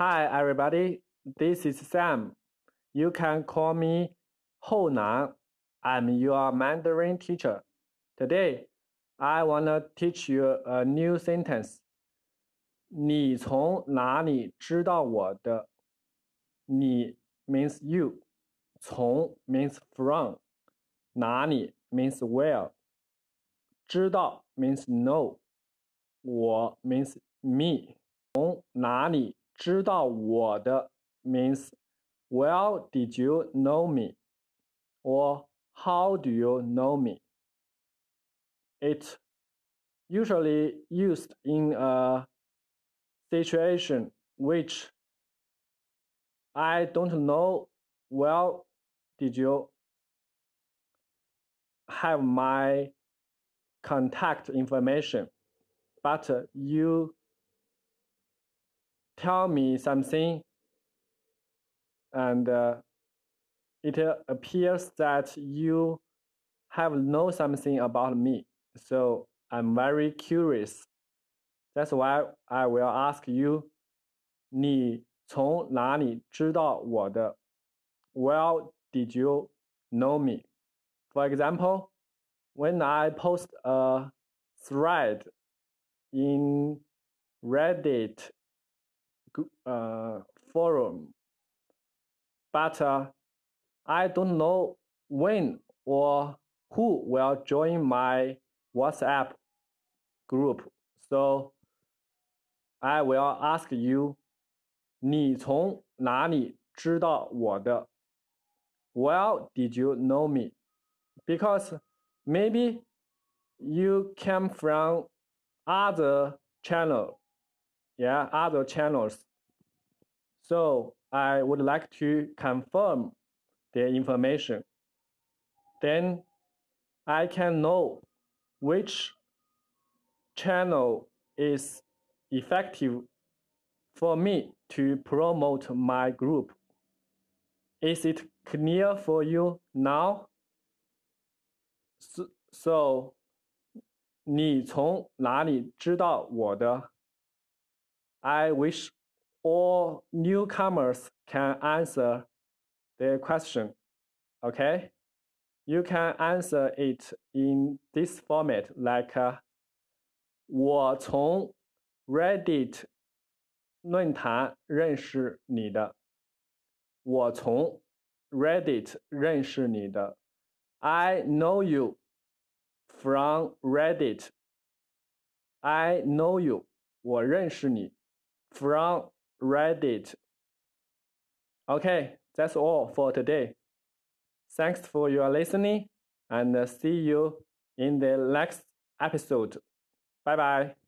Hi, everybody. This is Sam. You can call me Hou Nan. I'm your Mandarin teacher. Today, I wanna teach you a new sentence. 你从哪里知道我的？你 means you，从 means from，哪里 means where，知道 means know，我 means me，从哪里 知道我的 means where did you know me or how do you know me? It usually used in a situation which I don't know well did you have my contact information but you tell me something and uh, it appears that you have know something about me so i'm very curious that's why i will ask you 你从哪里知道我的 well did you know me for example when i post a thread in reddit uh, forum, but uh, I don't know when or who will join my WhatsApp group. So I will ask you, 你从哪里知道我的？Well, did you know me? Because maybe you came from other channel yeah, other channels. So I would like to confirm the information. Then I can know which channel is effective for me to promote my group. Is it clear for you now? So, so 你从哪里知道我的 I wish all newcomers can answer the question. Okay? You can answer it in this format like uh, 我从 Reddit 论坛认识你的。我从 Reddit 认识你的。I know you from Reddit. I know you. 我认识你。 From Reddit. Okay, that's all for today. Thanks for your listening and see you in the next episode. Bye bye.